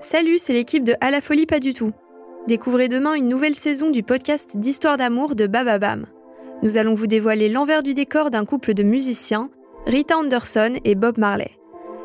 Salut, c'est l'équipe de À la folie pas du tout. Découvrez demain une nouvelle saison du podcast d'histoire d'amour de Bababam. Nous allons vous dévoiler l'envers du décor d'un couple de musiciens, Rita Anderson et Bob Marley.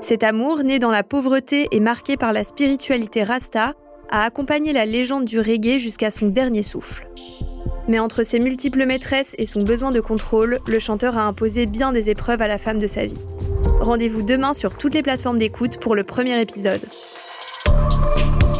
Cet amour, né dans la pauvreté et marqué par la spiritualité rasta, a accompagné la légende du reggae jusqu'à son dernier souffle. Mais entre ses multiples maîtresses et son besoin de contrôle, le chanteur a imposé bien des épreuves à la femme de sa vie. Rendez-vous demain sur toutes les plateformes d'écoute pour le premier épisode. Thank you.